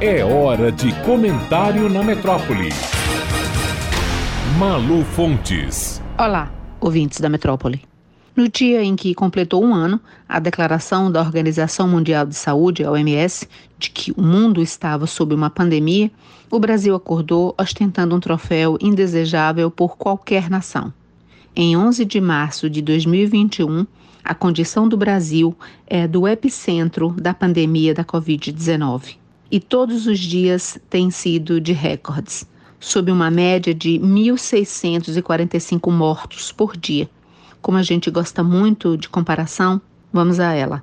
É hora de comentário na metrópole. Malu Fontes. Olá, ouvintes da metrópole. No dia em que completou um ano, a declaração da Organização Mundial de Saúde, a OMS, de que o mundo estava sob uma pandemia, o Brasil acordou ostentando um troféu indesejável por qualquer nação. Em 11 de março de 2021, a condição do Brasil é do epicentro da pandemia da Covid-19 e todos os dias têm sido de recordes, sob uma média de 1.645 mortos por dia. Como a gente gosta muito de comparação, vamos a ela.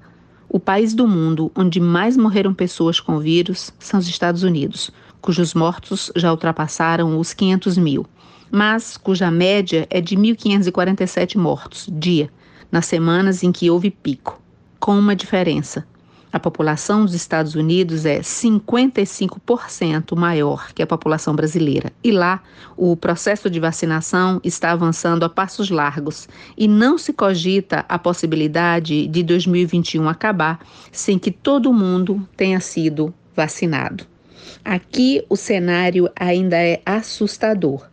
O país do mundo onde mais morreram pessoas com vírus são os Estados Unidos, cujos mortos já ultrapassaram os 500 mil, mas cuja média é de 1.547 mortos dia, nas semanas em que houve pico, com uma diferença. A população dos Estados Unidos é 55% maior que a população brasileira. E lá, o processo de vacinação está avançando a passos largos e não se cogita a possibilidade de 2021 acabar sem que todo mundo tenha sido vacinado. Aqui o cenário ainda é assustador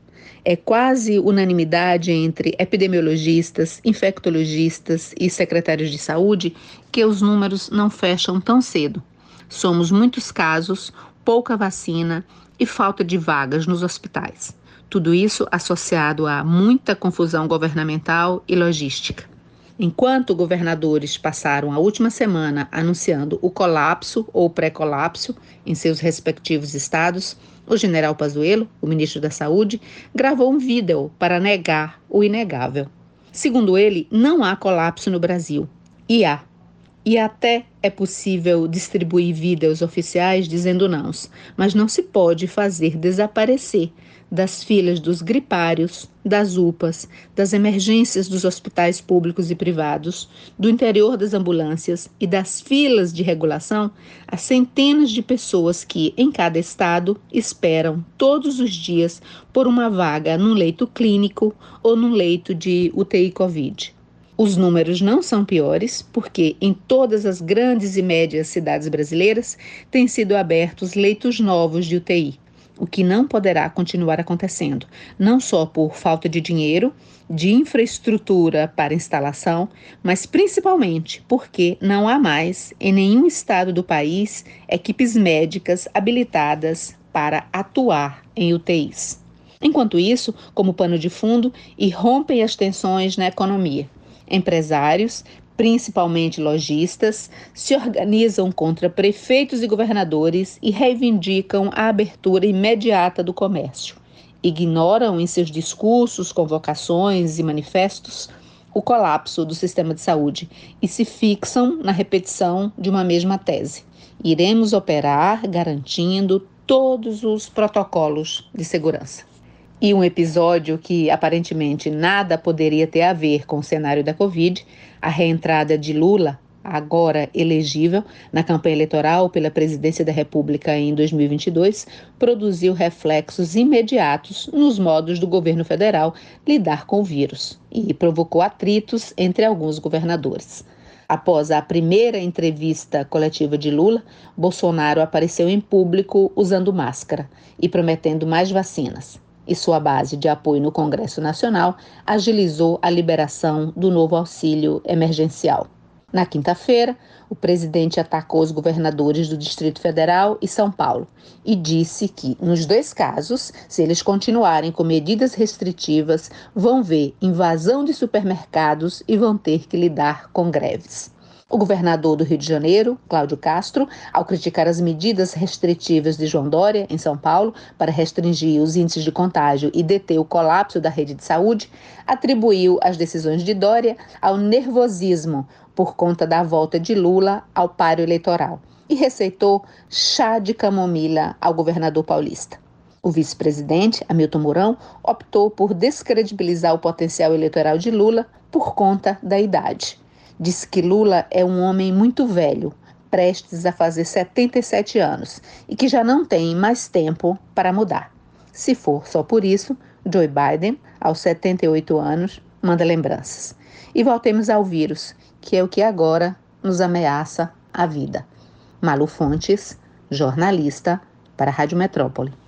é quase unanimidade entre epidemiologistas, infectologistas e secretários de saúde que os números não fecham tão cedo. Somos muitos casos, pouca vacina e falta de vagas nos hospitais. Tudo isso associado a muita confusão governamental e logística. Enquanto governadores passaram a última semana anunciando o colapso ou pré-colapso em seus respectivos estados, o general Pazuello, o ministro da Saúde, gravou um vídeo para negar o inegável. Segundo ele, não há colapso no Brasil. E há. E até é possível distribuir vídeos oficiais dizendo não, mas não se pode fazer desaparecer das filas dos gripários, das UPAs, das emergências dos hospitais públicos e privados, do interior das ambulâncias e das filas de regulação as centenas de pessoas que, em cada estado, esperam todos os dias por uma vaga num leito clínico ou num leito de UTI Covid. Os números não são piores, porque em todas as grandes e médias cidades brasileiras têm sido abertos leitos novos de UTI o que não poderá continuar acontecendo, não só por falta de dinheiro, de infraestrutura para instalação, mas principalmente porque não há mais, em nenhum estado do país, equipes médicas habilitadas para atuar em UTIs. Enquanto isso, como pano de fundo, irrompem as tensões na economia. Empresários, principalmente lojistas, se organizam contra prefeitos e governadores e reivindicam a abertura imediata do comércio. Ignoram em seus discursos, convocações e manifestos o colapso do sistema de saúde e se fixam na repetição de uma mesma tese. Iremos operar garantindo todos os protocolos de segurança. E um episódio que aparentemente nada poderia ter a ver com o cenário da Covid, a reentrada de Lula, agora elegível, na campanha eleitoral pela presidência da República em 2022, produziu reflexos imediatos nos modos do governo federal lidar com o vírus e provocou atritos entre alguns governadores. Após a primeira entrevista coletiva de Lula, Bolsonaro apareceu em público usando máscara e prometendo mais vacinas e sua base de apoio no Congresso Nacional agilizou a liberação do novo auxílio emergencial. Na quinta-feira, o presidente atacou os governadores do Distrito Federal e São Paulo e disse que, nos dois casos, se eles continuarem com medidas restritivas, vão ver invasão de supermercados e vão ter que lidar com greves. O governador do Rio de Janeiro, Cláudio Castro, ao criticar as medidas restritivas de João Dória, em São Paulo, para restringir os índices de contágio e deter o colapso da rede de saúde, atribuiu as decisões de Dória ao nervosismo por conta da volta de Lula ao páreo eleitoral e receitou chá de camomila ao governador paulista. O vice-presidente, Hamilton Mourão, optou por descredibilizar o potencial eleitoral de Lula por conta da idade. Diz que Lula é um homem muito velho, prestes a fazer 77 anos e que já não tem mais tempo para mudar. Se for só por isso, Joe Biden, aos 78 anos, manda lembranças. E voltemos ao vírus, que é o que agora nos ameaça a vida. Malu Fontes, jornalista, para a Rádio Metrópole.